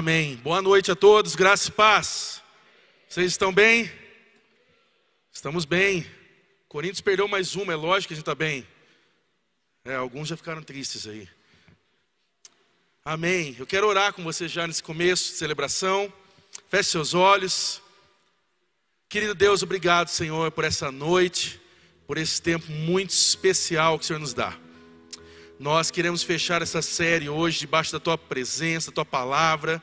Amém. Boa noite a todos, graça e paz. Vocês estão bem? Estamos bem. Corinthians perdeu mais uma, é lógico que a gente está bem. É, alguns já ficaram tristes aí. Amém. Eu quero orar com você já nesse começo de celebração. Feche seus olhos. Querido Deus, obrigado, Senhor, por essa noite, por esse tempo muito especial que o Senhor nos dá. Nós queremos fechar essa série hoje debaixo da tua presença, da tua palavra.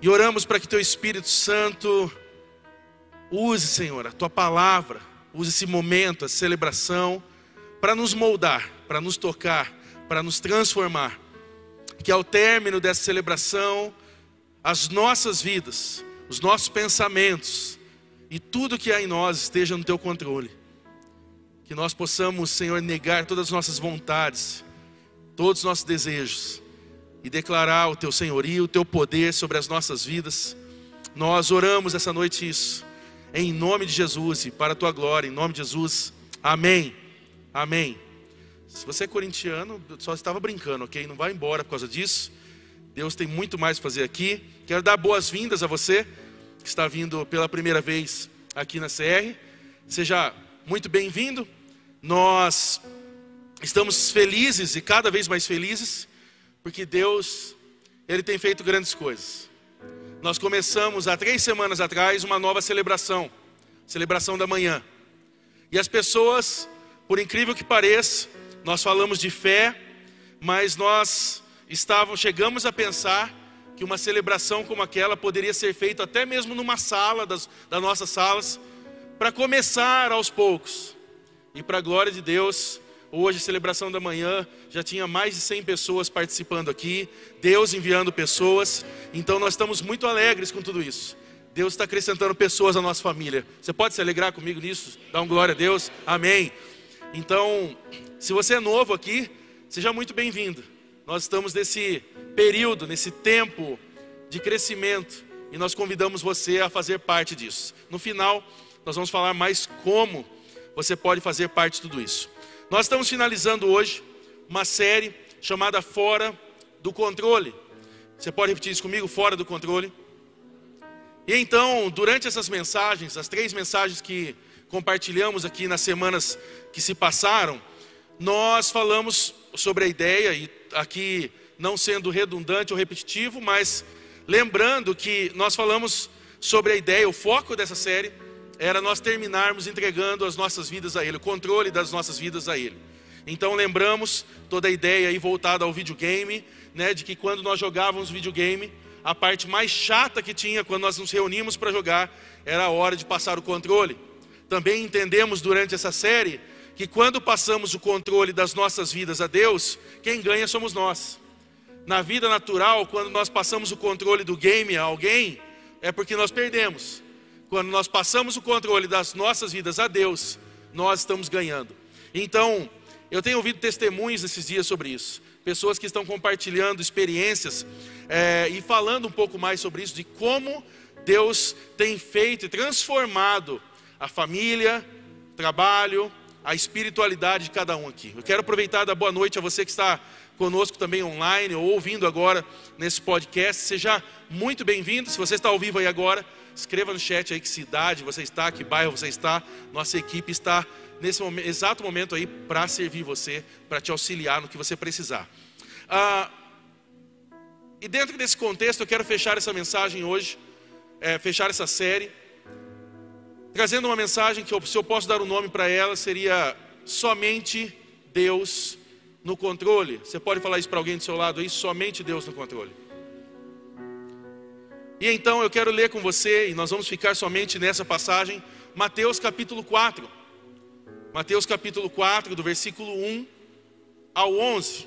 E oramos para que teu Espírito Santo use, Senhor, a tua palavra, use esse momento, a celebração, para nos moldar, para nos tocar, para nos transformar. Que ao término dessa celebração, as nossas vidas, os nossos pensamentos e tudo que há em nós esteja no teu controle. Que nós possamos, Senhor, negar todas as nossas vontades, todos os nossos desejos e declarar o teu senhorio, o teu poder sobre as nossas vidas. Nós oramos essa noite isso, em nome de Jesus e para a tua glória, em nome de Jesus. Amém. Amém. Se você é corintiano, só estava brincando, ok? Não vai embora por causa disso. Deus tem muito mais para fazer aqui. Quero dar boas-vindas a você que está vindo pela primeira vez aqui na CR. Seja muito bem-vindo. Nós estamos felizes e cada vez mais felizes, porque Deus, Ele tem feito grandes coisas. Nós começamos há três semanas atrás uma nova celebração, celebração da manhã. E as pessoas, por incrível que pareça, nós falamos de fé, mas nós estávamos, chegamos a pensar que uma celebração como aquela poderia ser feita até mesmo numa sala das, das nossas salas, para começar aos poucos. E para a glória de Deus, Hoje, celebração da manhã, já tinha mais de 100 pessoas participando aqui, Deus enviando pessoas, então nós estamos muito alegres com tudo isso. Deus está acrescentando pessoas à nossa família. Você pode se alegrar comigo nisso? Dá um glória a Deus? Amém. Então, se você é novo aqui, seja muito bem-vindo. Nós estamos nesse período, nesse tempo de crescimento e nós convidamos você a fazer parte disso. No final, nós vamos falar mais como você pode fazer parte de tudo isso. Nós estamos finalizando hoje uma série chamada Fora do Controle. Você pode repetir isso comigo? Fora do controle. E então, durante essas mensagens, as três mensagens que compartilhamos aqui nas semanas que se passaram, nós falamos sobre a ideia, e aqui não sendo redundante ou repetitivo, mas lembrando que nós falamos sobre a ideia, o foco dessa série era nós terminarmos entregando as nossas vidas a Ele, o controle das nossas vidas a Ele. Então lembramos toda a ideia aí voltada ao videogame, né, de que quando nós jogávamos videogame, a parte mais chata que tinha quando nós nos reuníamos para jogar era a hora de passar o controle. Também entendemos durante essa série que quando passamos o controle das nossas vidas a Deus, quem ganha somos nós. Na vida natural, quando nós passamos o controle do game a alguém, é porque nós perdemos. Quando nós passamos o controle das nossas vidas a Deus, nós estamos ganhando. Então, eu tenho ouvido testemunhos esses dias sobre isso. Pessoas que estão compartilhando experiências é, e falando um pouco mais sobre isso, de como Deus tem feito e transformado a família, o trabalho, a espiritualidade de cada um aqui. Eu quero aproveitar da boa noite a você que está conosco também online ou ouvindo agora nesse podcast. Seja muito bem-vindo. Se você está ao vivo aí agora, Escreva no chat aí que cidade você está, que bairro você está. Nossa equipe está nesse momento, exato momento aí para servir você, para te auxiliar no que você precisar. Ah, e dentro desse contexto eu quero fechar essa mensagem hoje, é, fechar essa série, trazendo uma mensagem que eu, se eu posso dar um nome para ela seria somente Deus no controle. Você pode falar isso para alguém do seu lado aí? Somente Deus no controle. E então eu quero ler com você, e nós vamos ficar somente nessa passagem, Mateus capítulo 4. Mateus capítulo 4, do versículo 1 ao 11.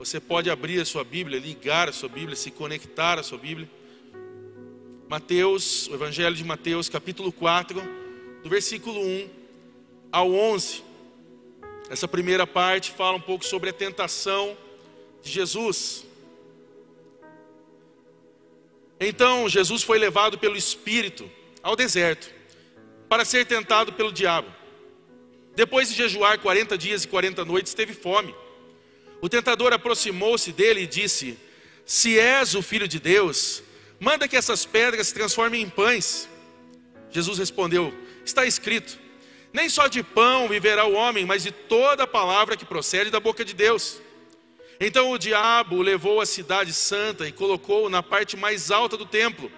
Você pode abrir a sua Bíblia, ligar a sua Bíblia, se conectar à sua Bíblia. Mateus, o Evangelho de Mateus, capítulo 4, do versículo 1 ao 11. Essa primeira parte fala um pouco sobre a tentação de Jesus. Então Jesus foi levado pelo Espírito ao deserto para ser tentado pelo diabo. Depois de jejuar 40 dias e 40 noites, teve fome. O tentador aproximou-se dele e disse: Se és o filho de Deus, manda que essas pedras se transformem em pães. Jesus respondeu: Está escrito: Nem só de pão viverá o homem, mas de toda a palavra que procede da boca de Deus. Então o diabo o levou à cidade santa e colocou-o na parte mais alta do templo.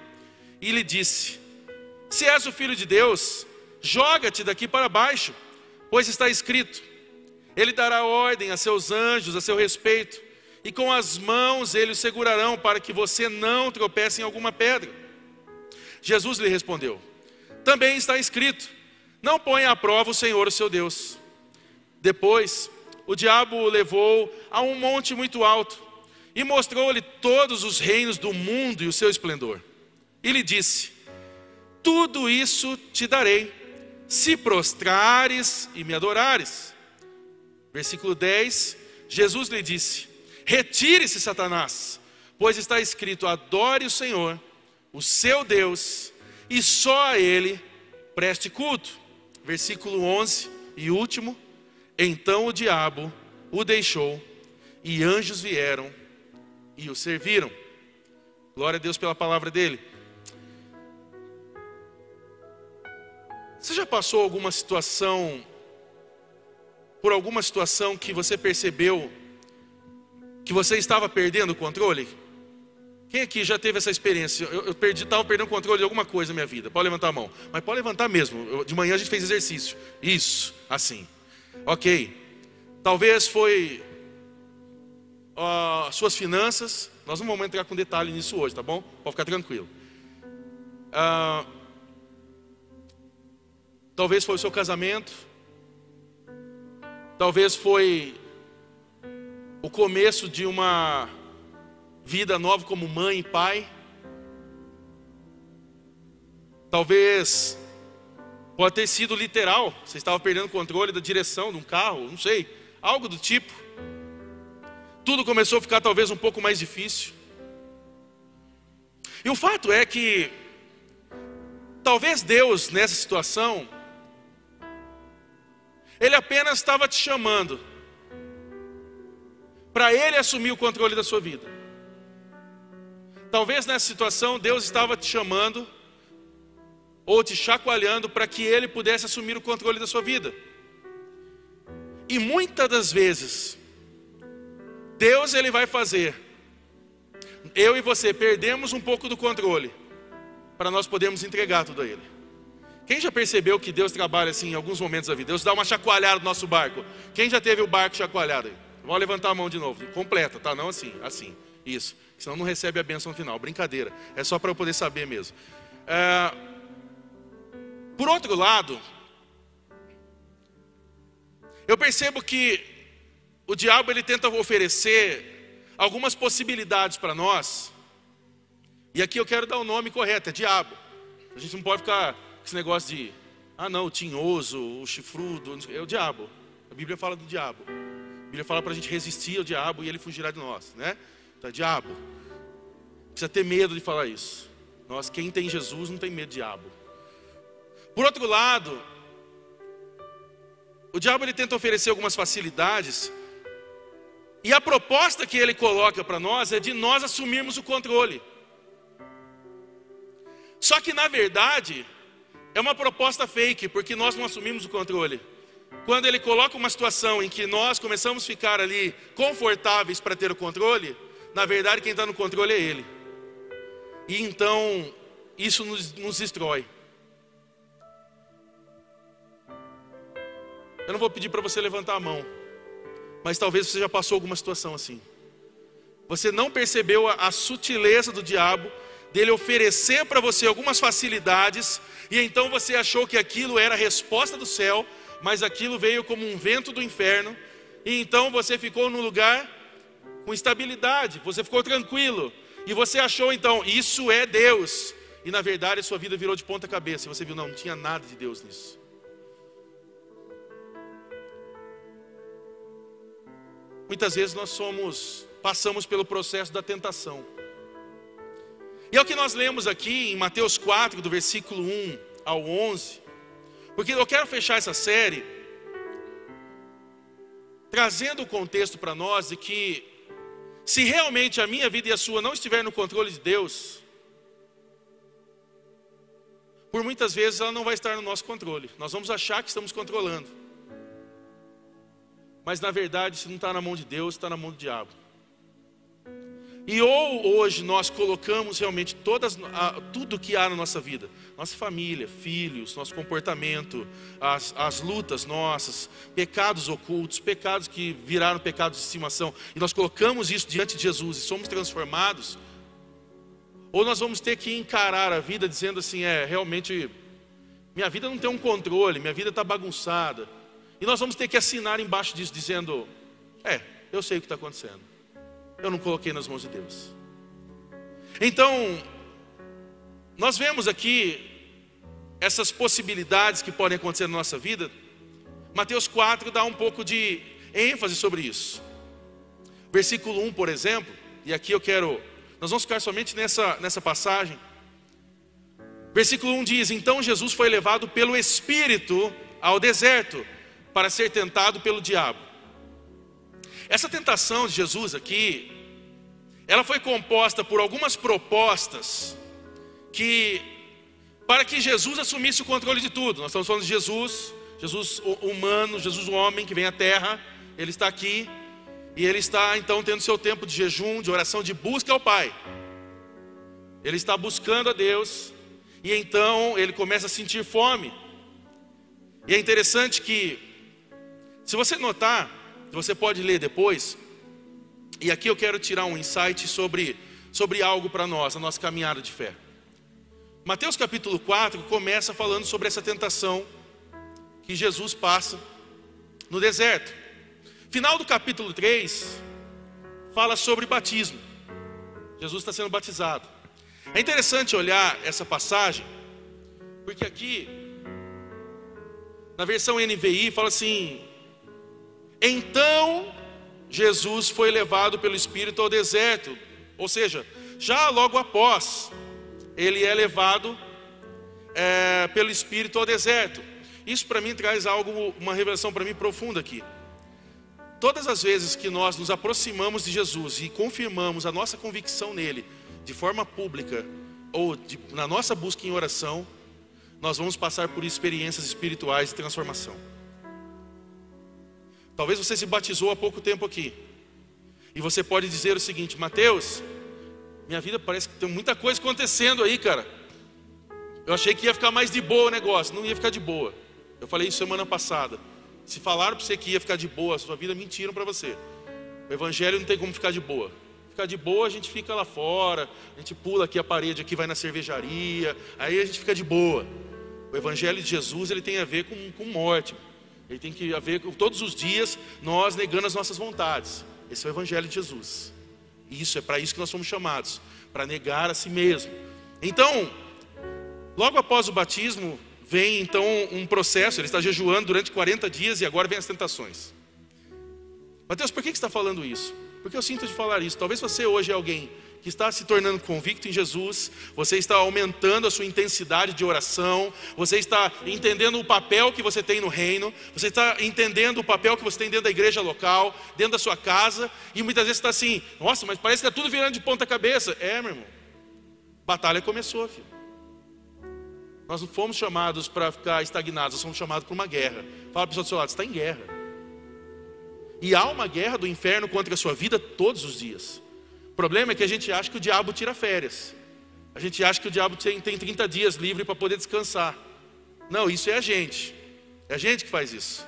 E lhe disse: Se és o filho de Deus, joga-te daqui para baixo, pois está escrito: Ele dará ordem a seus anjos a seu respeito, e com as mãos eles o segurarão para que você não tropece em alguma pedra. Jesus lhe respondeu: Também está escrito: Não ponha à prova o Senhor, o seu Deus. Depois, o diabo o levou a um monte muito alto e mostrou-lhe todos os reinos do mundo e o seu esplendor. E lhe disse: Tudo isso te darei, se prostrares e me adorares. Versículo 10: Jesus lhe disse: Retire-se, Satanás, pois está escrito: Adore o Senhor, o seu Deus, e só a Ele preste culto. Versículo 11 e último então o diabo o deixou, e anjos vieram e o serviram. Glória a Deus pela palavra dele. Você já passou alguma situação, por alguma situação que você percebeu que você estava perdendo o controle? Quem aqui já teve essa experiência? Eu, perdi, estava perdendo o controle de alguma coisa na minha vida. Pode levantar a mão. Mas pode levantar mesmo. Eu, de manhã a gente fez exercício. Isso, assim. Ok. Talvez foi uh, suas finanças. Nós não vamos entrar com detalhe nisso hoje, tá bom? Pode ficar tranquilo. Uh, talvez foi o seu casamento. Talvez foi o começo de uma vida nova como mãe e pai. Talvez Pode ter sido literal, você estava perdendo o controle da direção de um carro, não sei, algo do tipo. Tudo começou a ficar talvez um pouco mais difícil. E o fato é que talvez Deus nessa situação ele apenas estava te chamando para ele assumir o controle da sua vida. Talvez nessa situação Deus estava te chamando ou te chacoalhando para que ele pudesse assumir o controle da sua vida. E muitas das vezes, Deus ele vai fazer, eu e você perdemos um pouco do controle, para nós podermos entregar tudo a Ele. Quem já percebeu que Deus trabalha assim em alguns momentos da vida? Deus dá uma chacoalhada no nosso barco. Quem já teve o barco chacoalhado? Vamos levantar a mão de novo. Completa, tá? Não assim, assim. Isso. Senão não recebe a bênção final. Brincadeira. É só para eu poder saber mesmo. É, por outro lado, eu percebo que o diabo ele tenta oferecer algumas possibilidades para nós. E aqui eu quero dar o nome correto, é diabo. A gente não pode ficar com esse negócio de, ah não, o tinhoso, o chifrudo, é o diabo. A Bíblia fala do diabo. A Bíblia fala para a gente resistir ao diabo e ele fugirá de nós, né? Então, é diabo. Precisa ter medo de falar isso. Nós, quem tem Jesus, não tem medo de diabo. Por outro lado, o diabo ele tenta oferecer algumas facilidades, e a proposta que ele coloca para nós é de nós assumirmos o controle. Só que na verdade, é uma proposta fake, porque nós não assumimos o controle. Quando ele coloca uma situação em que nós começamos a ficar ali confortáveis para ter o controle, na verdade quem está no controle é ele. E então, isso nos, nos destrói. Eu não vou pedir para você levantar a mão, mas talvez você já passou alguma situação assim. Você não percebeu a, a sutileza do diabo dele oferecer para você algumas facilidades, e então você achou que aquilo era a resposta do céu, mas aquilo veio como um vento do inferno, e então você ficou num lugar com estabilidade, você ficou tranquilo, e você achou então, isso é Deus, e na verdade a sua vida virou de ponta cabeça. E você viu, não, não tinha nada de Deus nisso. Muitas vezes nós somos, passamos pelo processo da tentação. E é o que nós lemos aqui em Mateus 4, do versículo 1 ao 11. Porque eu quero fechar essa série trazendo o contexto para nós de que se realmente a minha vida e a sua não estiver no controle de Deus, por muitas vezes ela não vai estar no nosso controle. Nós vamos achar que estamos controlando. Mas na verdade, se não está na mão de Deus, está na mão do diabo. E ou hoje nós colocamos realmente todas, tudo que há na nossa vida, nossa família, filhos, nosso comportamento, as, as lutas nossas, pecados ocultos, pecados que viraram pecados de estimação, e nós colocamos isso diante de Jesus e somos transformados, ou nós vamos ter que encarar a vida dizendo assim: é, realmente, minha vida não tem um controle, minha vida está bagunçada, e nós vamos ter que assinar embaixo disso, dizendo: é, eu sei o que está acontecendo eu não coloquei nas mãos de Deus. Então, nós vemos aqui essas possibilidades que podem acontecer na nossa vida. Mateus 4 dá um pouco de ênfase sobre isso. Versículo 1, por exemplo, e aqui eu quero, nós vamos ficar somente nessa, nessa passagem. Versículo 1 diz: Então Jesus foi levado pelo Espírito ao deserto para ser tentado pelo diabo. Essa tentação de Jesus aqui, ela foi composta por algumas propostas que para que Jesus assumisse o controle de tudo. Nós estamos falando de Jesus, Jesus humano, Jesus o homem que vem à terra, ele está aqui e ele está então tendo seu tempo de jejum, de oração, de busca ao Pai. Ele está buscando a Deus e então ele começa a sentir fome. E é interessante que se você notar, você pode ler depois. E aqui eu quero tirar um insight sobre, sobre algo para nós, a nossa caminhada de fé. Mateus capítulo 4 começa falando sobre essa tentação que Jesus passa no deserto. Final do capítulo 3 fala sobre batismo. Jesus está sendo batizado. É interessante olhar essa passagem, porque aqui, na versão NVI, fala assim: então Jesus foi levado pelo Espírito ao deserto, ou seja, já logo após, ele é levado é, pelo Espírito ao deserto. Isso para mim traz algo, uma revelação para mim profunda aqui. Todas as vezes que nós nos aproximamos de Jesus e confirmamos a nossa convicção nele, de forma pública ou de, na nossa busca em oração, nós vamos passar por experiências espirituais de transformação. Talvez você se batizou há pouco tempo aqui. E você pode dizer o seguinte: Mateus, minha vida parece que tem muita coisa acontecendo aí, cara. Eu achei que ia ficar mais de boa o negócio, não ia ficar de boa. Eu falei isso semana passada. Se falaram para você que ia ficar de boa a sua vida, mentiram para você. O evangelho não tem como ficar de boa. Ficar de boa, a gente fica lá fora, a gente pula aqui a parede, aqui vai na cervejaria, aí a gente fica de boa. O evangelho de Jesus, ele tem a ver com, com morte. Ele tem que haver todos os dias nós negando as nossas vontades. Esse é o Evangelho de Jesus. E isso é para isso que nós somos chamados, para negar a si mesmo. Então, logo após o batismo, vem então um processo. Ele está jejuando durante 40 dias e agora vem as tentações. Mateus, por que você está falando isso? Porque eu sinto de falar isso. Talvez você hoje é alguém que está se tornando convicto em Jesus, você está aumentando a sua intensidade de oração, você está entendendo o papel que você tem no reino, você está entendendo o papel que você tem dentro da igreja local, dentro da sua casa, e muitas vezes está assim: nossa, mas parece que está tudo virando de ponta cabeça. É, meu irmão, batalha começou, filho. Nós não fomos chamados para ficar estagnados, nós fomos chamados para uma guerra. Fala para a pessoa do seu lado, está em guerra. E há uma guerra do inferno contra a sua vida todos os dias problema é que a gente acha que o diabo tira férias. A gente acha que o diabo tem, tem 30 dias livre para poder descansar. Não, isso é a gente. É a gente que faz isso.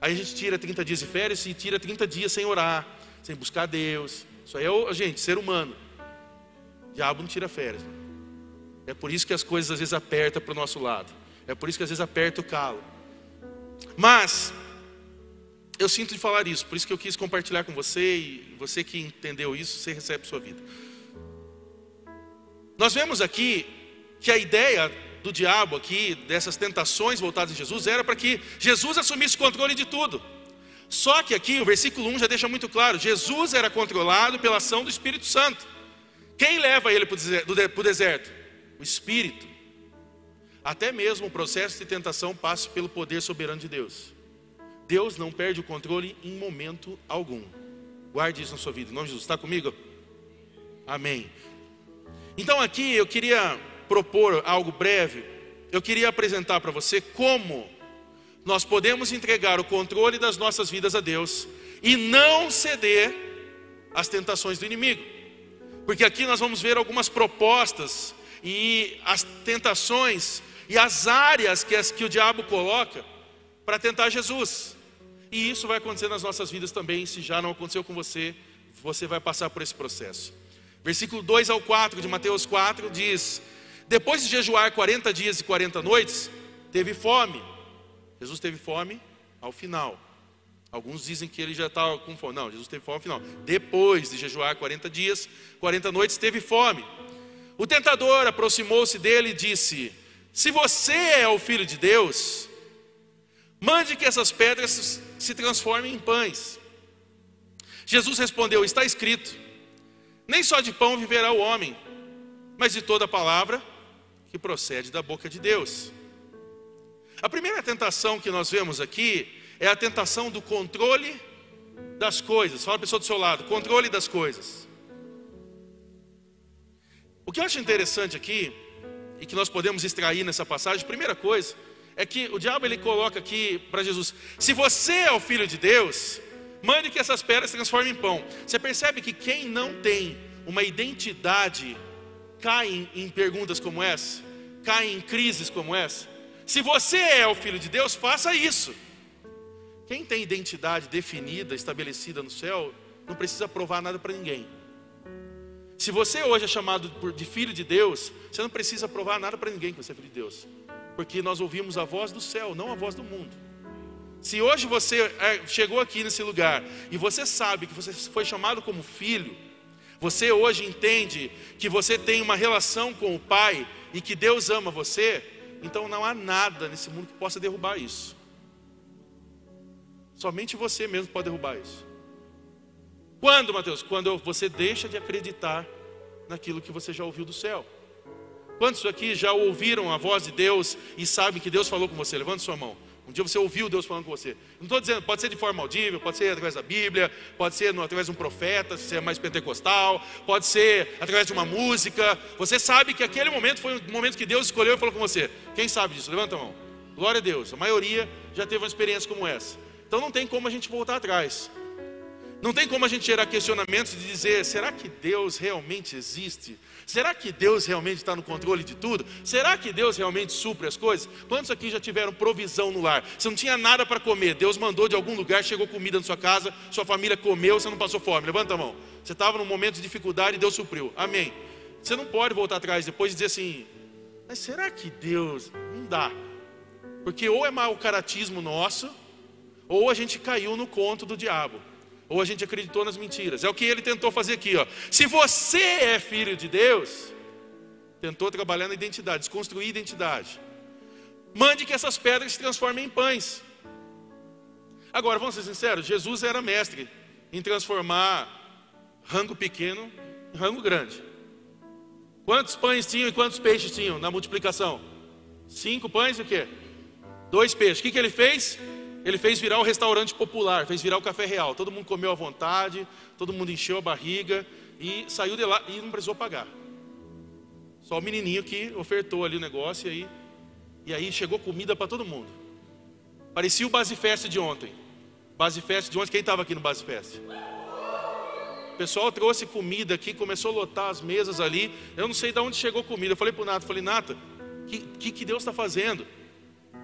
Aí a gente tira 30 dias de férias e tira 30 dias sem orar, sem buscar Deus. Isso aí é a gente, ser humano. O diabo não tira férias. É por isso que as coisas às vezes apertam para o nosso lado. É por isso que às vezes aperta o calo. Mas eu sinto de falar isso, por isso que eu quis compartilhar com você e você que entendeu isso, você recebe sua vida. Nós vemos aqui que a ideia do diabo aqui, dessas tentações voltadas em Jesus, era para que Jesus assumisse o controle de tudo. Só que aqui o versículo 1 já deixa muito claro: Jesus era controlado pela ação do Espírito Santo. Quem leva ele para o deserto? O Espírito. Até mesmo o processo de tentação passa pelo poder soberano de Deus. Deus não perde o controle em momento algum. Guarde isso na sua vida. Em nome de Jesus, está comigo? Amém. Então aqui eu queria propor algo breve. Eu queria apresentar para você como nós podemos entregar o controle das nossas vidas a Deus e não ceder às tentações do inimigo. Porque aqui nós vamos ver algumas propostas e as tentações e as áreas que, as, que o diabo coloca para tentar Jesus. E isso vai acontecer nas nossas vidas também, se já não aconteceu com você, você vai passar por esse processo. Versículo 2 ao 4 de Mateus 4 diz: Depois de jejuar 40 dias e 40 noites, teve fome. Jesus teve fome ao final. Alguns dizem que ele já estava com fome. Não, Jesus teve fome ao final. Depois de jejuar 40 dias, 40 noites, teve fome. O tentador aproximou-se dele e disse: Se você é o filho de Deus, mande que essas pedras se transformem em pães. Jesus respondeu: Está escrito: Nem só de pão viverá o homem, mas de toda palavra que procede da boca de Deus. A primeira tentação que nós vemos aqui é a tentação do controle das coisas. Fala a pessoa do seu lado, controle das coisas. O que eu acho interessante aqui, e que nós podemos extrair nessa passagem, primeira coisa, é que o diabo ele coloca aqui para Jesus: se você é o filho de Deus, mande que essas pedras se transformem em pão. Você percebe que quem não tem uma identidade cai em, perguntas como essa, cai em crises como essa. Se você é o filho de Deus, faça isso. Quem tem identidade definida, estabelecida no céu, não precisa provar nada para ninguém. Se você hoje é chamado de filho de Deus, você não precisa provar nada para ninguém que você é filho de Deus, porque nós ouvimos a voz do céu, não a voz do mundo. Se hoje você é, chegou aqui nesse lugar e você sabe que você foi chamado como filho, você hoje entende que você tem uma relação com o Pai e que Deus ama você, então não há nada nesse mundo que possa derrubar isso. Somente você mesmo pode derrubar isso. Quando, Mateus? Quando você deixa de acreditar naquilo que você já ouviu do céu. Quantos aqui já ouviram a voz de Deus e sabem que Deus falou com você? Levante sua mão. Um dia você ouviu Deus falando com você. Não estou dizendo, pode ser de forma audível, pode ser através da Bíblia, pode ser através de um profeta, se você é mais pentecostal, pode ser através de uma música. Você sabe que aquele momento foi um momento que Deus escolheu e falou com você. Quem sabe disso? Levanta a mão. Glória a Deus. A maioria já teve uma experiência como essa. Então não tem como a gente voltar atrás. Não tem como a gente gerar questionamentos de dizer: será que Deus realmente existe? Será que Deus realmente está no controle de tudo? Será que Deus realmente supre as coisas? Quantos aqui já tiveram provisão no lar? Você não tinha nada para comer, Deus mandou de algum lugar, chegou comida na sua casa, sua família comeu, você não passou fome. Levanta a mão. Você estava num momento de dificuldade e Deus supriu. Amém. Você não pode voltar atrás depois e dizer assim: mas será que Deus? Não dá. Porque ou é mau caratismo nosso, ou a gente caiu no conto do diabo ou a gente acreditou nas mentiras. É o que ele tentou fazer aqui, ó. Se você é filho de Deus, tentou trabalhar na identidade, desconstruir a identidade. Mande que essas pedras se transformem em pães. Agora, vamos ser sinceros, Jesus era mestre em transformar rango pequeno em rango grande. Quantos pães tinham e quantos peixes tinham na multiplicação? Cinco pães e o quê? Dois peixes. O que, que ele fez? Ele fez virar o restaurante popular, fez virar o café real. Todo mundo comeu à vontade, todo mundo encheu a barriga e saiu de lá e não precisou pagar. Só o menininho que ofertou ali o negócio e aí, e aí chegou comida para todo mundo. Parecia o Base Fest de ontem. Base Fest de ontem, quem estava aqui no Base Fest? O pessoal trouxe comida aqui, começou a lotar as mesas ali. Eu não sei de onde chegou comida. Eu falei para o Nata, falei, Nata, o que, que, que Deus está fazendo?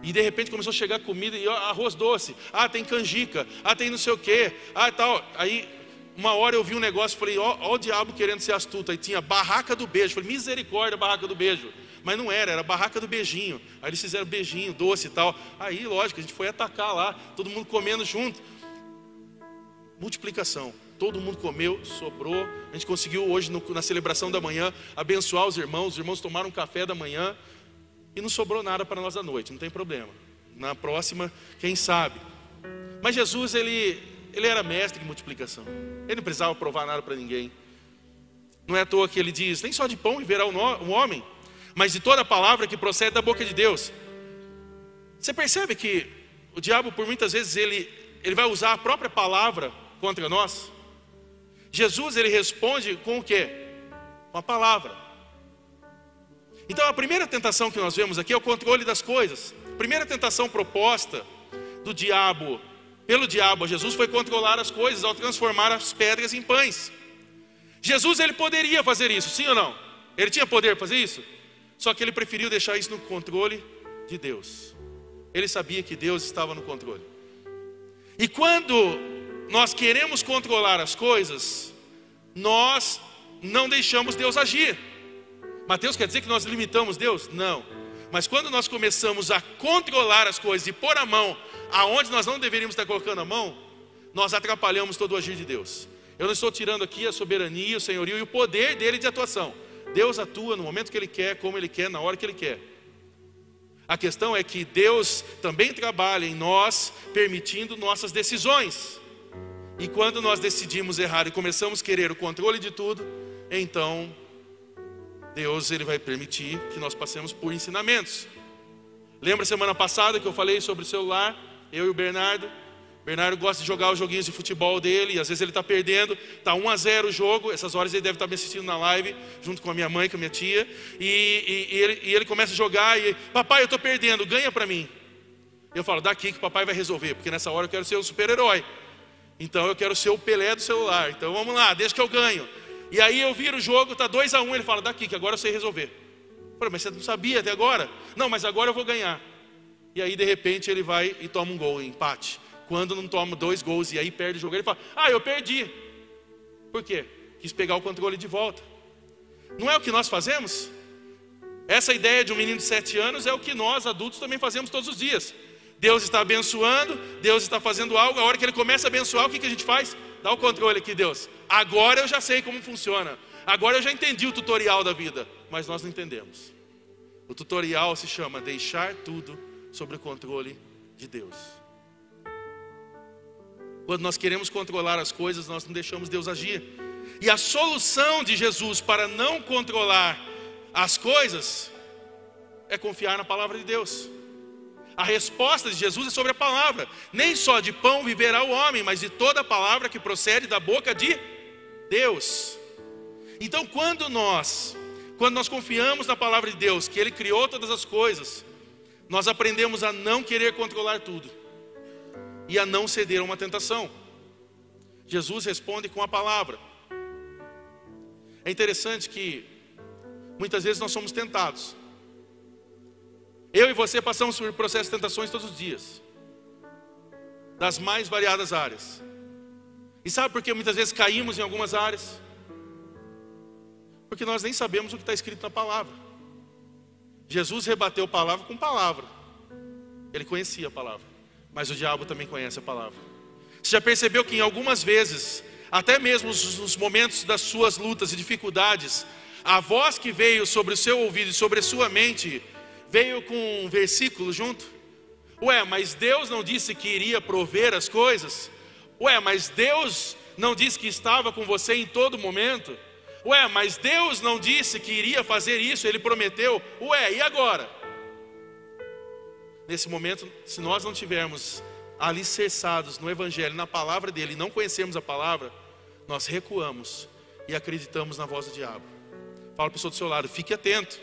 E de repente começou a chegar comida e arroz doce. Ah, tem canjica. Ah, tem não sei o quê. Ah, tal. Aí, uma hora eu vi um negócio, falei, ó, ó o diabo querendo ser astuto. Aí tinha barraca do beijo. Falei, misericórdia, barraca do beijo. Mas não era, era barraca do beijinho. Aí eles fizeram beijinho, doce e tal. Aí, lógico, a gente foi atacar lá, todo mundo comendo junto. Multiplicação. todo mundo comeu, sobrou. A gente conseguiu hoje no, na celebração da manhã abençoar os irmãos. Os irmãos tomaram um café da manhã e não sobrou nada para nós à noite, não tem problema. Na próxima, quem sabe. Mas Jesus, ele, ele era mestre de multiplicação. Ele não precisava provar nada para ninguém. Não é à toa que ele diz: nem só de pão viverá um homem, mas de toda palavra que procede da boca de Deus. Você percebe que o diabo, por muitas vezes, ele, ele vai usar a própria palavra contra nós? Jesus, ele responde com o quê? Com a palavra. Então, a primeira tentação que nós vemos aqui é o controle das coisas. A primeira tentação proposta do diabo, pelo diabo a Jesus, foi controlar as coisas ao transformar as pedras em pães. Jesus, ele poderia fazer isso, sim ou não? Ele tinha poder para fazer isso? Só que ele preferiu deixar isso no controle de Deus. Ele sabia que Deus estava no controle. E quando nós queremos controlar as coisas, nós não deixamos Deus agir. Mateus quer dizer que nós limitamos Deus? Não. Mas quando nós começamos a controlar as coisas e pôr a mão aonde nós não deveríamos estar colocando a mão, nós atrapalhamos todo o agir de Deus. Eu não estou tirando aqui a soberania, o senhorio e o poder dele de atuação. Deus atua no momento que ele quer, como ele quer, na hora que ele quer. A questão é que Deus também trabalha em nós, permitindo nossas decisões. E quando nós decidimos errar e começamos a querer o controle de tudo, então Deus ele vai permitir que nós passemos por ensinamentos. Lembra semana passada que eu falei sobre o celular, eu e o Bernardo? Bernardo gosta de jogar os joguinhos de futebol dele, e às vezes ele está perdendo, está 1 a 0 o jogo, essas horas ele deve estar tá me assistindo na live, junto com a minha mãe, com a minha tia, e, e, e, ele, e ele, começa a jogar, e papai, eu estou perdendo, ganha para mim. Eu falo, daqui que o papai vai resolver, porque nessa hora eu quero ser o super-herói. Então eu quero ser o Pelé do celular. Então vamos lá, deixa que eu ganho. E aí eu viro o jogo, está 2 a 1 um, ele fala, daqui que agora eu sei resolver. Falei, mas você não sabia até agora? Não, mas agora eu vou ganhar. E aí de repente ele vai e toma um gol, empate quando não toma dois gols e aí perde o jogo, ele fala: Ah, eu perdi. Por quê? Quis pegar o controle de volta. Não é o que nós fazemos? Essa ideia de um menino de sete anos é o que nós adultos também fazemos todos os dias. Deus está abençoando, Deus está fazendo algo, a hora que Ele começa a abençoar, o que, que a gente faz? Dá o controle aqui, Deus. Agora eu já sei como funciona. Agora eu já entendi o tutorial da vida. Mas nós não entendemos. O tutorial se chama deixar tudo sobre o controle de Deus. Quando nós queremos controlar as coisas, nós não deixamos Deus agir. E a solução de Jesus para não controlar as coisas é confiar na palavra de Deus. A resposta de Jesus é sobre a palavra. Nem só de pão viverá o homem, mas de toda a palavra que procede da boca de Deus. Então, quando nós, quando nós confiamos na palavra de Deus, que Ele criou todas as coisas, nós aprendemos a não querer controlar tudo e a não ceder a uma tentação. Jesus responde com a palavra. É interessante que muitas vezes nós somos tentados. Eu e você passamos por processos de tentações todos os dias, das mais variadas áreas. E sabe por que muitas vezes caímos em algumas áreas? Porque nós nem sabemos o que está escrito na palavra. Jesus rebateu a palavra com palavra. Ele conhecia a palavra mas o diabo também conhece a palavra. Você já percebeu que em algumas vezes, até mesmo nos momentos das suas lutas e dificuldades, a voz que veio sobre o seu ouvido e sobre a sua mente veio com um versículo junto? Ué, mas Deus não disse que iria prover as coisas? Ué, mas Deus não disse que estava com você em todo momento? Ué, mas Deus não disse que iria fazer isso, Ele prometeu? Ué, e agora? nesse momento, se nós não tivermos alicerçados no Evangelho, na palavra dele, e não conhecemos a palavra, nós recuamos e acreditamos na voz do diabo. Fala para a pessoa do seu lado, fique atento.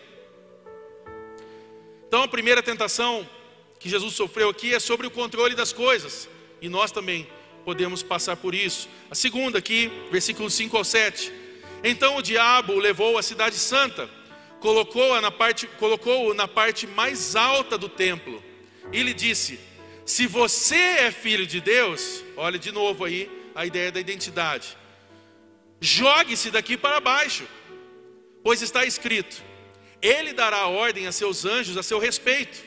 Então, a primeira tentação que Jesus sofreu aqui é sobre o controle das coisas, e nós também podemos passar por isso. A segunda aqui, versículos 5 ao 7. Então o diabo o levou à cidade santa, colocou-o na parte, colocou na parte mais alta do templo e lhe disse: Se você é filho de Deus, olha de novo aí a ideia da identidade. Jogue-se daqui para baixo, pois está escrito: Ele dará ordem a seus anjos a seu respeito,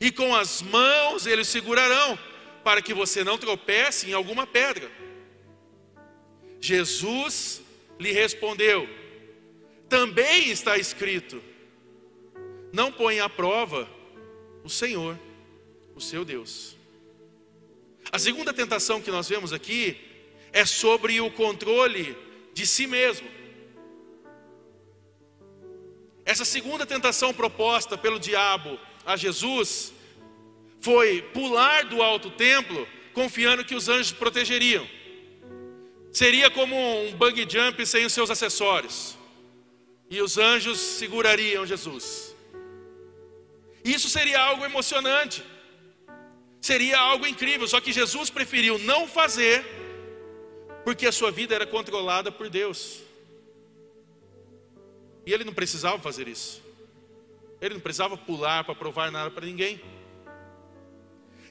e com as mãos eles segurarão, para que você não tropece em alguma pedra. Jesus lhe respondeu: Também está escrito: Não põe à prova o Senhor, o seu Deus. A segunda tentação que nós vemos aqui é sobre o controle de si mesmo. Essa segunda tentação proposta pelo diabo a Jesus foi pular do alto templo, confiando que os anjos protegeriam. Seria como um bug jump sem os seus acessórios. E os anjos segurariam Jesus. Isso seria algo emocionante. Seria algo incrível, só que Jesus preferiu não fazer, porque a sua vida era controlada por Deus. E ele não precisava fazer isso. Ele não precisava pular para provar nada para ninguém.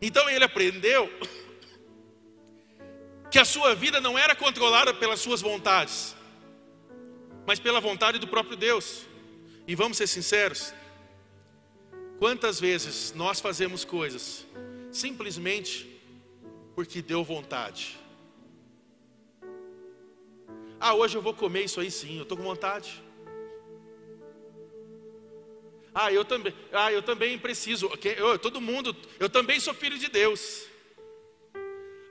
Então ele aprendeu que a sua vida não era controlada pelas suas vontades, mas pela vontade do próprio Deus. E vamos ser sinceros: quantas vezes nós fazemos coisas simplesmente porque deu vontade? Ah, hoje eu vou comer isso aí sim, eu estou com vontade. Ah, eu também, ah, eu também preciso. Eu, todo mundo, eu também sou filho de Deus.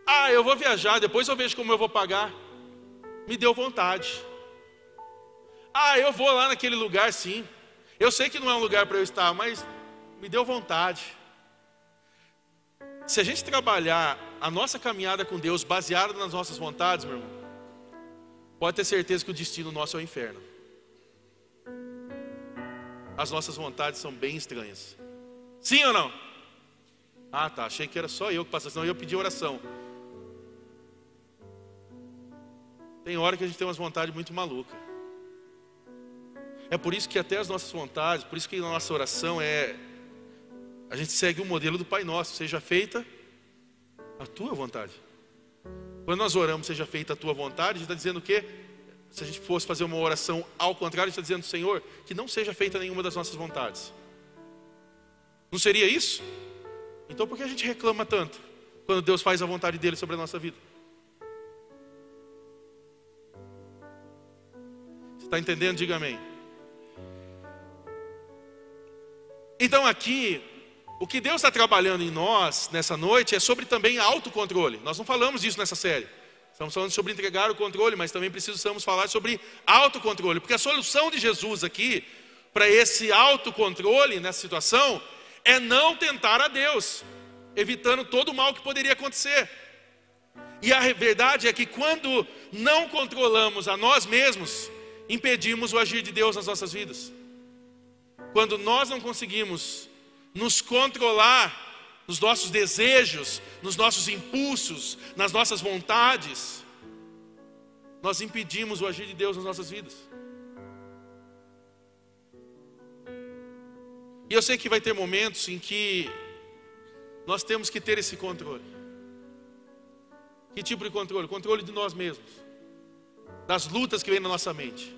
Ah, eu vou viajar, depois eu vejo como eu vou pagar. Me deu vontade. Ah, eu vou lá naquele lugar sim. Eu sei que não é um lugar para eu estar, mas me deu vontade. Se a gente trabalhar a nossa caminhada com Deus baseada nas nossas vontades, meu irmão, pode ter certeza que o destino nosso é o inferno. As nossas vontades são bem estranhas. Sim ou não? Ah, tá. Achei que era só eu que passasse, senão eu pedi oração. Tem hora que a gente tem umas vontades muito malucas. É por isso que até as nossas vontades, por isso que a nossa oração é. A gente segue o modelo do Pai Nosso, seja feita a tua vontade. Quando nós oramos, seja feita a tua vontade, a gente está dizendo o quê? Se a gente fosse fazer uma oração ao contrário, está dizendo, Senhor, que não seja feita nenhuma das nossas vontades. Não seria isso? Então por que a gente reclama tanto quando Deus faz a vontade dele sobre a nossa vida? Está entendendo? Diga amém. Então aqui, o que Deus está trabalhando em nós nessa noite é sobre também autocontrole. Nós não falamos disso nessa série. Estamos falando sobre entregar o controle, mas também precisamos falar sobre autocontrole, porque a solução de Jesus aqui para esse autocontrole nessa situação é não tentar a Deus, evitando todo o mal que poderia acontecer. E a verdade é que quando não controlamos a nós mesmos, impedimos o agir de Deus nas nossas vidas. Quando nós não conseguimos nos controlar nos nossos desejos, nos nossos impulsos, nas nossas vontades, nós impedimos o agir de Deus nas nossas vidas. E eu sei que vai ter momentos em que nós temos que ter esse controle. Que tipo de controle? Controle de nós mesmos, das lutas que vêm na nossa mente.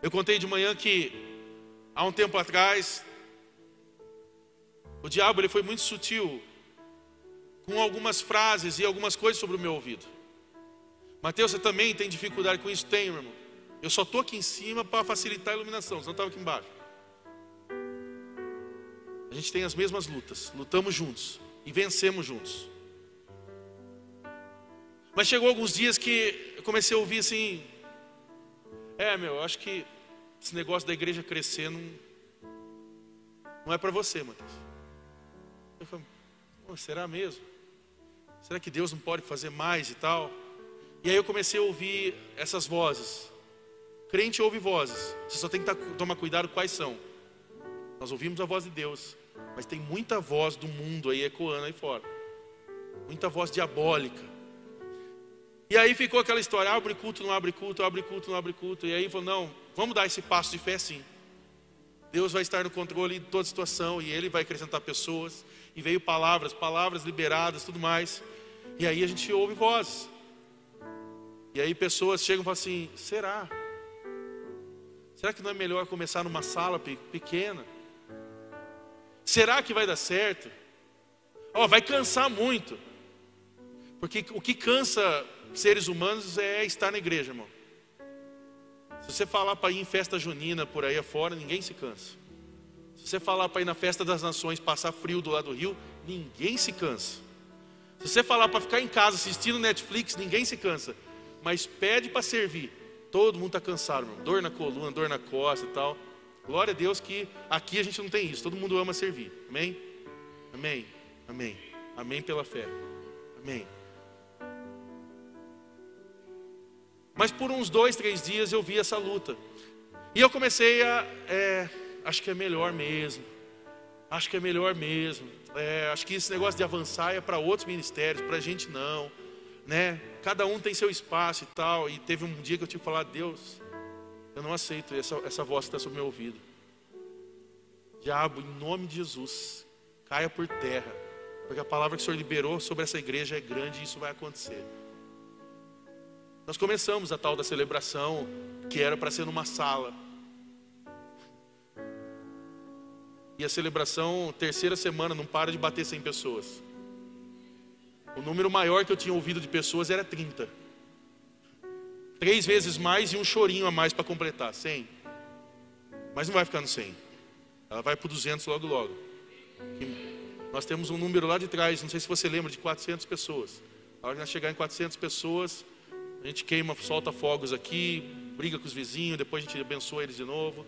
Eu contei de manhã que há um tempo atrás, o diabo ele foi muito sutil com algumas frases e algumas coisas sobre o meu ouvido. Mateus, você também tem dificuldade com isso? Tenho, meu irmão. Eu só estou aqui em cima para facilitar a iluminação, senão estava aqui embaixo. A gente tem as mesmas lutas, lutamos juntos e vencemos juntos. Mas chegou alguns dias que eu comecei a ouvir assim, é, meu, eu acho que esse negócio da igreja crescer não, não é para você, Mateus. Eu falei, será mesmo? Será que Deus não pode fazer mais e tal? E aí eu comecei a ouvir essas vozes. Crente ouve vozes. Você só tem que tomar cuidado quais são. Nós ouvimos a voz de Deus, mas tem muita voz do mundo aí ecoando aí fora. Muita voz diabólica e aí ficou aquela história: abre culto, não abre culto, abre culto, não abre culto. E aí falou: não, vamos dar esse passo de fé sim. Deus vai estar no controle de toda situação e Ele vai acrescentar pessoas. E veio palavras, palavras liberadas, tudo mais. E aí a gente ouve vozes. E aí pessoas chegam e falam assim: será? Será que não é melhor começar numa sala pequena? Será que vai dar certo? Oh, vai cansar muito. Porque o que cansa seres humanos é estar na igreja, irmão. Se você falar para ir em festa junina por aí afora, ninguém se cansa. Se você falar para ir na festa das nações, passar frio do lado do rio, ninguém se cansa. Se você falar para ficar em casa assistindo Netflix, ninguém se cansa. Mas pede para servir. Todo mundo está cansado, irmão. Dor na coluna, dor na costa e tal. Glória a Deus que aqui a gente não tem isso. Todo mundo ama servir. Amém? Amém. Amém. Amém pela fé. Amém. Mas por uns dois, três dias eu vi essa luta. E eu comecei a. É, acho que é melhor mesmo. Acho que é melhor mesmo. É, acho que esse negócio de avançar é para outros ministérios, para a gente não. Né? Cada um tem seu espaço e tal. E teve um dia que eu tive que falar, Deus, eu não aceito essa, essa voz que está sobre o meu ouvido. Diabo, em nome de Jesus, caia por terra. Porque a palavra que o Senhor liberou sobre essa igreja é grande e isso vai acontecer. Nós começamos a tal da celebração, que era para ser numa sala. E a celebração, terceira semana, não para de bater 100 pessoas. O número maior que eu tinha ouvido de pessoas era 30. Três vezes mais e um chorinho a mais para completar, 100. Mas não vai ficar no 100. Ela vai para o 200 logo logo. nós temos um número lá de trás, não sei se você lembra, de 400 pessoas. A hora que nós chegar em 400 pessoas, a gente queima, solta fogos aqui, briga com os vizinhos, depois a gente abençoa eles de novo,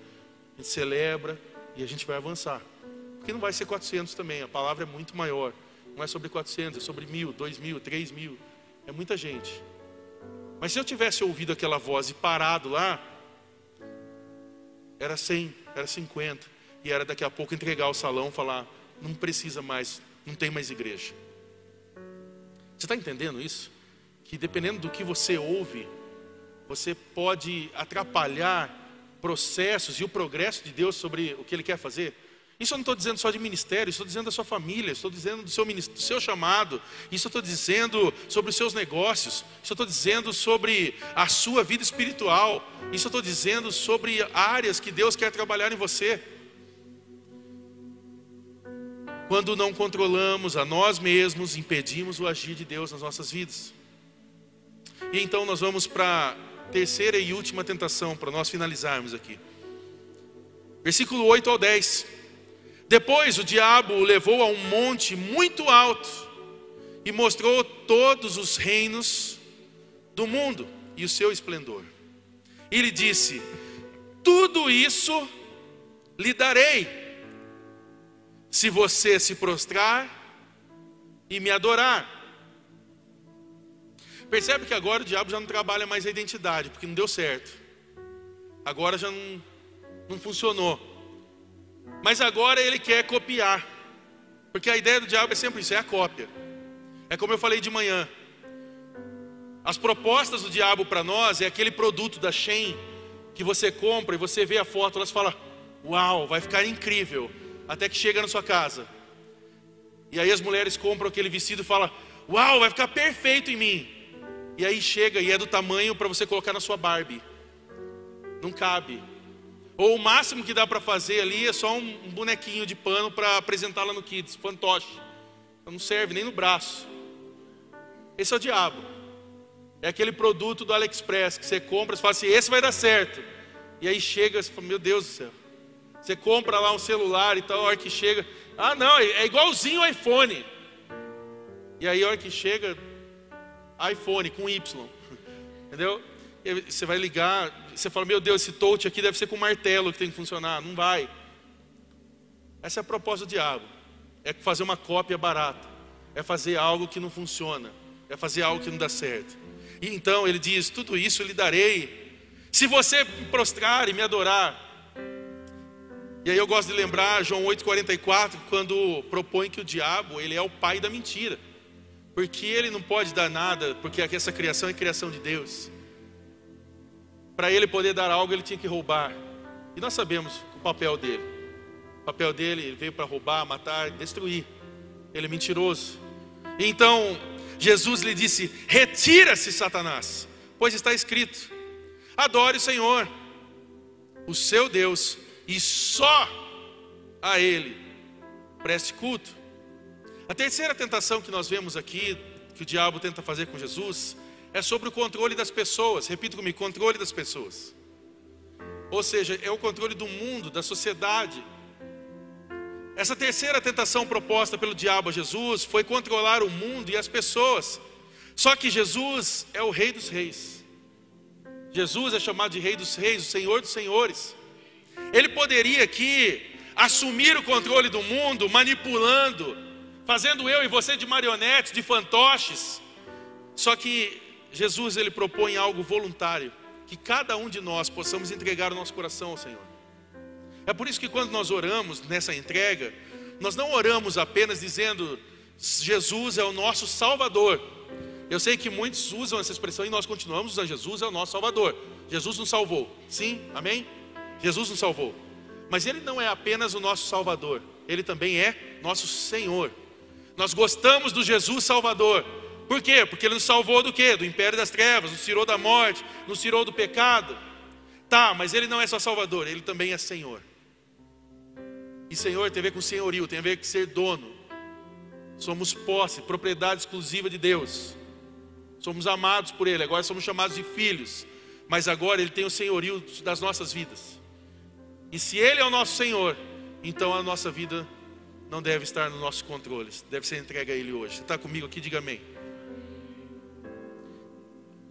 a gente celebra e a gente vai avançar. Porque não vai ser 400 também, a palavra é muito maior. Não é sobre 400, é sobre mil, dois mil, três mil. É muita gente. Mas se eu tivesse ouvido aquela voz e parado lá, era 100, era 50. E era daqui a pouco entregar o salão falar: não precisa mais, não tem mais igreja. Você está entendendo isso? Que dependendo do que você ouve, você pode atrapalhar processos e o progresso de Deus sobre o que Ele quer fazer. Isso eu não estou dizendo só de ministério, estou dizendo da sua família, estou dizendo do seu, do seu chamado, isso eu estou dizendo sobre os seus negócios, isso eu estou dizendo sobre a sua vida espiritual, isso eu estou dizendo sobre áreas que Deus quer trabalhar em você. Quando não controlamos a nós mesmos, impedimos o agir de Deus nas nossas vidas. E então nós vamos para a terceira e última tentação, para nós finalizarmos aqui. Versículo 8 ao 10. Depois o diabo o levou a um monte muito alto e mostrou todos os reinos do mundo e o seu esplendor. E lhe disse: Tudo isso lhe darei, se você se prostrar e me adorar. Percebe que agora o diabo já não trabalha mais a identidade, porque não deu certo. Agora já não, não funcionou. Mas agora ele quer copiar. Porque a ideia do diabo é sempre isso, é a cópia. É como eu falei de manhã. As propostas do diabo para nós é aquele produto da Shein que você compra e você vê a foto, elas falam: "Uau, vai ficar incrível", até que chega na sua casa. E aí as mulheres compram aquele vestido e falam: "Uau, vai ficar perfeito em mim". E aí chega e é do tamanho para você colocar na sua Barbie. Não cabe. Ou o máximo que dá para fazer ali é só um bonequinho de pano para apresentar lá no Kids, fantoche. Não serve nem no braço. Esse é o diabo. É aquele produto do AliExpress que você compra e fala assim: esse vai dar certo. E aí chega e fala: meu Deus do céu. Você compra lá um celular e tal, a hora que chega, ah não, é igualzinho o iPhone. E aí a hora que chega, iPhone com Y. Entendeu? Você vai ligar, você fala, meu Deus, esse touch aqui deve ser com martelo que tem que funcionar. Não vai. Essa é a proposta do diabo. É fazer uma cópia barata. É fazer algo que não funciona. É fazer algo que não dá certo. E então ele diz: Tudo isso lhe darei. Se você me prostrar e me adorar. E aí eu gosto de lembrar João 8,44, quando propõe que o diabo ele é o pai da mentira. Porque ele não pode dar nada, porque essa criação é criação de Deus. Para ele poder dar algo, ele tinha que roubar. E nós sabemos o papel dele. O papel dele, ele veio para roubar, matar, destruir. Ele é mentiroso. Então, Jesus lhe disse: Retira-se, Satanás, pois está escrito: Adore o Senhor, o seu Deus, e só a Ele preste culto. A terceira tentação que nós vemos aqui, que o diabo tenta fazer com Jesus, é sobre o controle das pessoas. Repito comigo: controle das pessoas. Ou seja, é o controle do mundo, da sociedade. Essa terceira tentação proposta pelo diabo a Jesus foi controlar o mundo e as pessoas. Só que Jesus é o Rei dos Reis. Jesus é chamado de Rei dos Reis, o Senhor dos Senhores. Ele poderia aqui assumir o controle do mundo, manipulando, fazendo eu e você de marionetes, de fantoches. Só que Jesus ele propõe algo voluntário, que cada um de nós possamos entregar o nosso coração ao Senhor. É por isso que quando nós oramos nessa entrega, nós não oramos apenas dizendo Jesus é o nosso Salvador. Eu sei que muitos usam essa expressão e nós continuamos usando Jesus é o nosso Salvador. Jesus nos salvou. Sim, amém? Jesus nos salvou. Mas Ele não é apenas o nosso Salvador, Ele também é nosso Senhor. Nós gostamos do Jesus Salvador. Por quê? Porque Ele nos salvou do quê? Do império das trevas, nos tirou da morte, nos tirou do pecado. Tá, mas Ele não é só Salvador, Ele também é Senhor. E Senhor tem a ver com senhorio, tem a ver com ser dono. Somos posse, propriedade exclusiva de Deus. Somos amados por Ele, agora somos chamados de filhos. Mas agora Ele tem o senhorio das nossas vidas. E se Ele é o nosso Senhor, então a nossa vida não deve estar nos nossos controles, deve ser entregue a Ele hoje. Você está comigo aqui? Diga amém.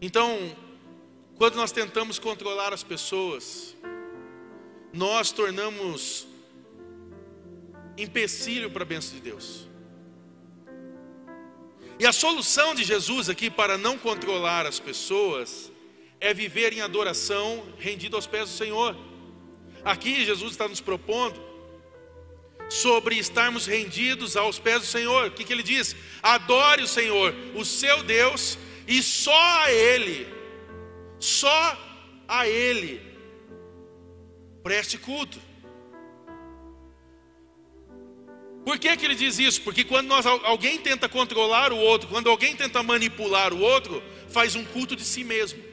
Então, quando nós tentamos controlar as pessoas, nós tornamos empecilho para a bênção de Deus. E a solução de Jesus aqui para não controlar as pessoas é viver em adoração rendido aos pés do Senhor. Aqui Jesus está nos propondo sobre estarmos rendidos aos pés do Senhor. O que, que ele diz? Adore o Senhor, o seu Deus, e só a Ele, só a Ele, preste culto. Por que, que ele diz isso? Porque quando nós, alguém tenta controlar o outro, quando alguém tenta manipular o outro, faz um culto de si mesmo.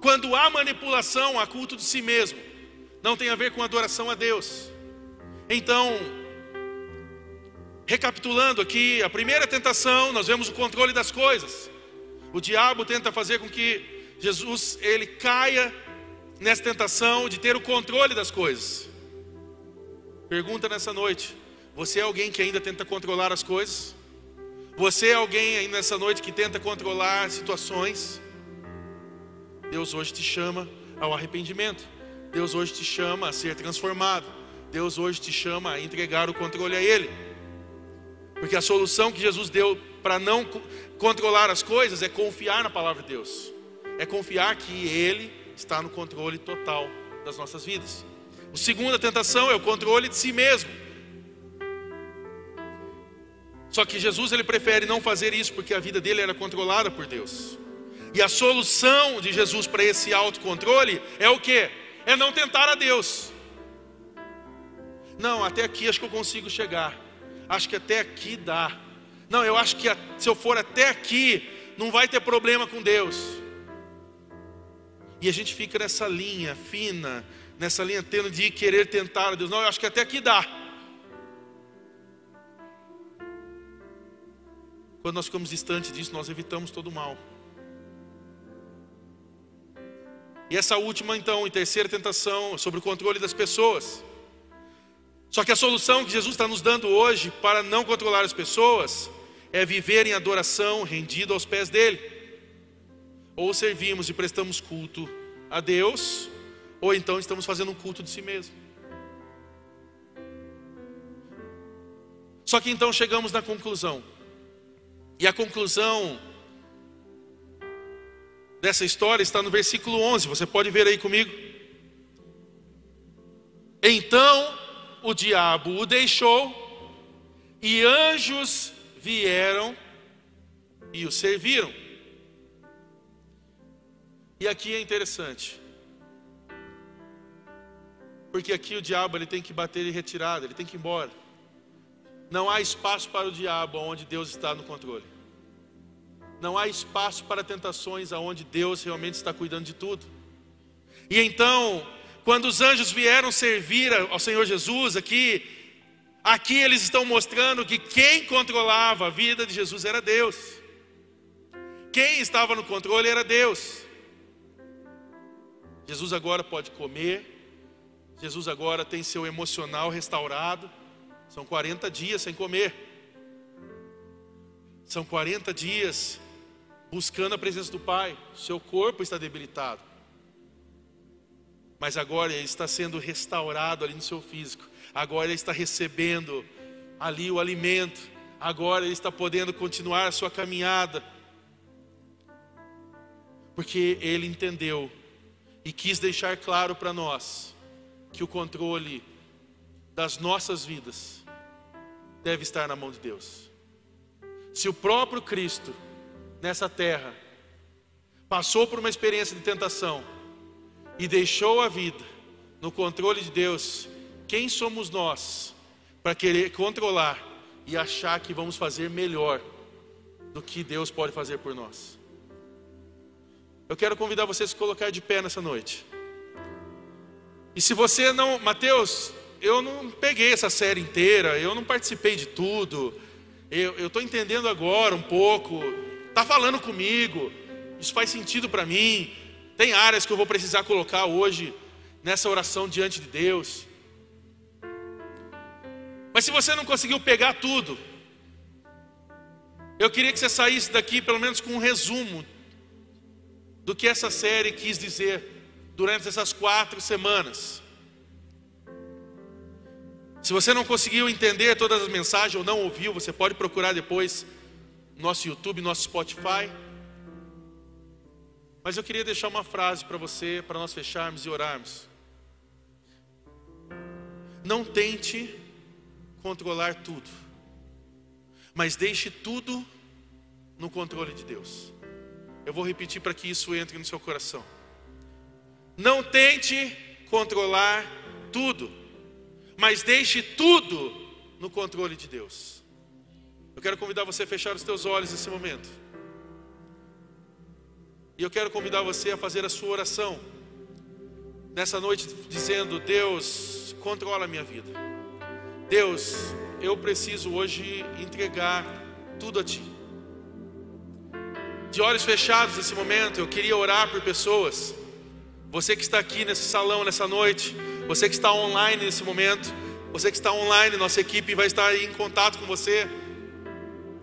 Quando há manipulação, há culto de si mesmo. Não tem a ver com adoração a Deus. Então, recapitulando aqui, a primeira tentação, nós vemos o controle das coisas. O diabo tenta fazer com que Jesus ele caia nessa tentação de ter o controle das coisas. Pergunta nessa noite: você é alguém que ainda tenta controlar as coisas? Você é alguém aí nessa noite que tenta controlar situações? Deus hoje te chama ao arrependimento. Deus hoje te chama a ser transformado. Deus hoje te chama a entregar o controle a Ele. Porque a solução que Jesus deu para não controlar as coisas é confiar na palavra de Deus. É confiar que Ele está no controle total das nossas vidas. A segunda tentação é o controle de si mesmo. Só que Jesus ele prefere não fazer isso porque a vida dele era controlada por Deus. E a solução de Jesus para esse autocontrole é o que? É não tentar a Deus. Não, até aqui acho que eu consigo chegar. Acho que até aqui dá. Não, eu acho que se eu for até aqui, não vai ter problema com Deus. E a gente fica nessa linha fina, nessa linha tendo de querer tentar a Deus. Não, eu acho que até aqui dá. Quando nós ficamos distantes disso, nós evitamos todo o mal. E essa última, então, e terceira tentação, sobre o controle das pessoas. Só que a solução que Jesus está nos dando hoje para não controlar as pessoas é viver em adoração rendido aos pés dele. Ou servimos e prestamos culto a Deus, ou então estamos fazendo um culto de si mesmo. Só que então chegamos na conclusão. E a conclusão dessa história está no versículo 11. Você pode ver aí comigo. Então o diabo o deixou, e anjos vieram e o serviram. E aqui é interessante, porque aqui o diabo ele tem que bater em retirada, ele tem que ir embora. Não há espaço para o diabo onde Deus está no controle. Não há espaço para tentações aonde Deus realmente está cuidando de tudo. E então, quando os anjos vieram servir ao Senhor Jesus aqui, aqui eles estão mostrando que quem controlava a vida de Jesus era Deus. Quem estava no controle era Deus. Jesus agora pode comer, Jesus agora tem seu emocional restaurado. São 40 dias sem comer. São 40 dias buscando a presença do Pai. Seu corpo está debilitado. Mas agora ele está sendo restaurado ali no seu físico. Agora ele está recebendo ali o alimento. Agora ele está podendo continuar a sua caminhada. Porque ele entendeu e quis deixar claro para nós que o controle das nossas vidas deve estar na mão de Deus. Se o próprio Cristo nessa terra passou por uma experiência de tentação e deixou a vida no controle de Deus, quem somos nós para querer controlar e achar que vamos fazer melhor do que Deus pode fazer por nós? Eu quero convidar você a se colocar de pé nessa noite. E se você não, Mateus, eu não peguei essa série inteira, eu não participei de tudo, eu estou entendendo agora um pouco, está falando comigo, isso faz sentido para mim. Tem áreas que eu vou precisar colocar hoje nessa oração diante de Deus. Mas se você não conseguiu pegar tudo, eu queria que você saísse daqui pelo menos com um resumo do que essa série quis dizer durante essas quatro semanas. Se você não conseguiu entender todas as mensagens ou não ouviu, você pode procurar depois nosso YouTube, nosso Spotify. Mas eu queria deixar uma frase para você, para nós fecharmos e orarmos. Não tente controlar tudo, mas deixe tudo no controle de Deus. Eu vou repetir para que isso entre no seu coração. Não tente controlar tudo, mas deixe tudo no controle de Deus. Eu quero convidar você a fechar os teus olhos nesse momento. E eu quero convidar você a fazer a sua oração nessa noite, dizendo: Deus, controla a minha vida. Deus, eu preciso hoje entregar tudo a Ti. De olhos fechados nesse momento, eu queria orar por pessoas você que está aqui nesse salão nessa noite, você que está online nesse momento, você que está online, nossa equipe vai estar em contato com você.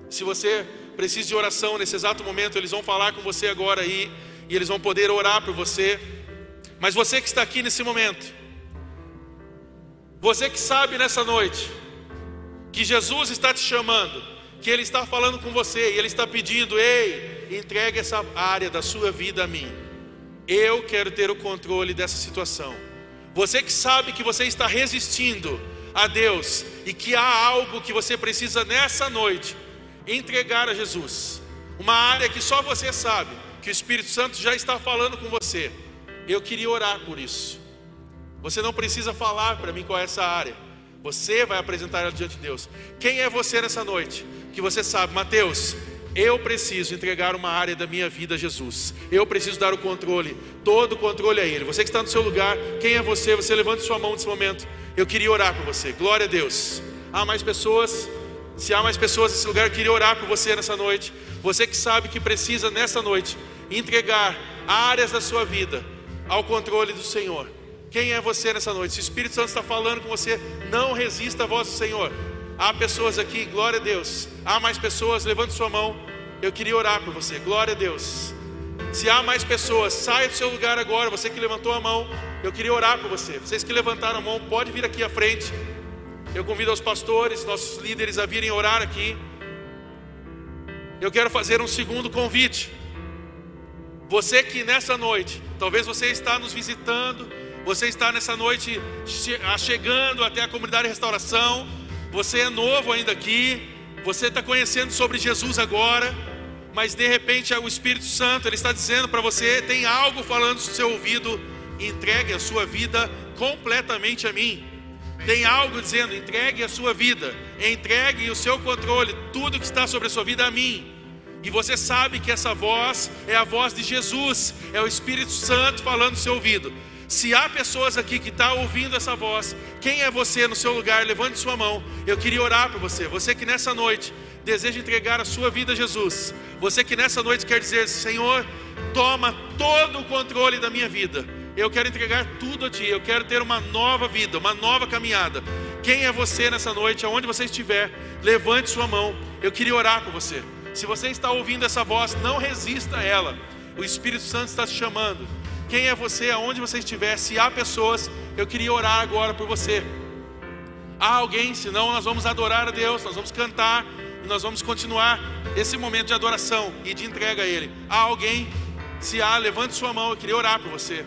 Se você precisa de oração nesse exato momento, eles vão falar com você agora aí e eles vão poder orar por você. Mas você que está aqui nesse momento, você que sabe nessa noite que Jesus está te chamando, que Ele está falando com você e Ele está pedindo: ei, entregue essa área da sua vida a mim. Eu quero ter o controle dessa situação. Você que sabe que você está resistindo a Deus e que há algo que você precisa nessa noite entregar a Jesus, uma área que só você sabe, que o Espírito Santo já está falando com você. Eu queria orar por isso. Você não precisa falar para mim qual é essa área. Você vai apresentar ela diante de Deus. Quem é você nessa noite? Que você sabe, Mateus, eu preciso entregar uma área da minha vida a Jesus. Eu preciso dar o controle, todo o controle a Ele. Você que está no seu lugar, quem é você? Você levante sua mão nesse momento. Eu queria orar por você. Glória a Deus. Há mais pessoas? Se há mais pessoas nesse lugar, eu queria orar por você nessa noite. Você que sabe que precisa nessa noite entregar áreas da sua vida ao controle do Senhor. Quem é você nessa noite? Se o Espírito Santo está falando com você, não resista à voz do Senhor. Há pessoas aqui, glória a Deus. Há mais pessoas, levante sua mão. Eu queria orar por você, glória a Deus. Se há mais pessoas, saia do seu lugar agora. Você que levantou a mão, eu queria orar por você. Vocês que levantaram a mão, pode vir aqui à frente. Eu convido os pastores, nossos líderes a virem orar aqui. Eu quero fazer um segundo convite. Você que nessa noite, talvez você está nos visitando, você está nessa noite chegando até a comunidade de restauração, você é novo ainda aqui, você está conhecendo sobre Jesus agora, mas de repente o Espírito Santo ele está dizendo para você: tem algo falando no seu ouvido, entregue a sua vida completamente a mim. Tem algo dizendo: entregue a sua vida, entregue o seu controle, tudo que está sobre a sua vida a mim. E você sabe que essa voz é a voz de Jesus, é o Espírito Santo falando no seu ouvido. Se há pessoas aqui que estão tá ouvindo essa voz, quem é você no seu lugar? Levante sua mão. Eu queria orar por você. Você que nessa noite deseja entregar a sua vida a Jesus, você que nessa noite quer dizer: Senhor, toma todo o controle da minha vida. Eu quero entregar tudo a Ti, eu quero ter uma nova vida, uma nova caminhada. Quem é você nessa noite, aonde você estiver, levante sua mão. Eu queria orar por você. Se você está ouvindo essa voz, não resista a ela. O Espírito Santo está te chamando. Quem é você, aonde você estiver, se há pessoas, eu queria orar agora por você. Há alguém, senão nós vamos adorar a Deus, nós vamos cantar e nós vamos continuar esse momento de adoração e de entrega a Ele. Há alguém, se há, levante sua mão, eu queria orar por você.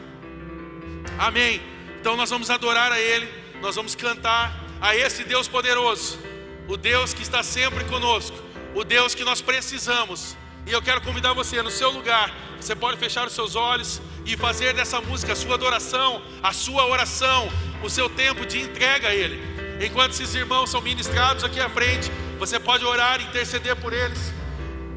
Amém. Então nós vamos adorar a Ele, nós vamos cantar a esse Deus poderoso, o Deus que está sempre conosco, o Deus que nós precisamos. E eu quero convidar você no seu lugar, você pode fechar os seus olhos e fazer dessa música a sua adoração, a sua oração, o seu tempo de entrega a Ele. Enquanto esses irmãos são ministrados aqui à frente, você pode orar e interceder por eles.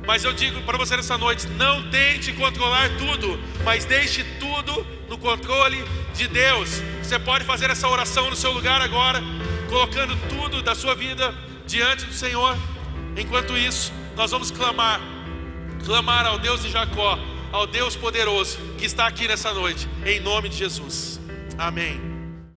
Mas eu digo para você nessa noite: não tente controlar tudo, mas deixe tudo no controle de Deus. Você pode fazer essa oração no seu lugar agora, colocando tudo da sua vida diante do Senhor. Enquanto isso, nós vamos clamar, clamar ao Deus de Jacó, ao Deus poderoso que está aqui nessa noite, em nome de Jesus. Amém.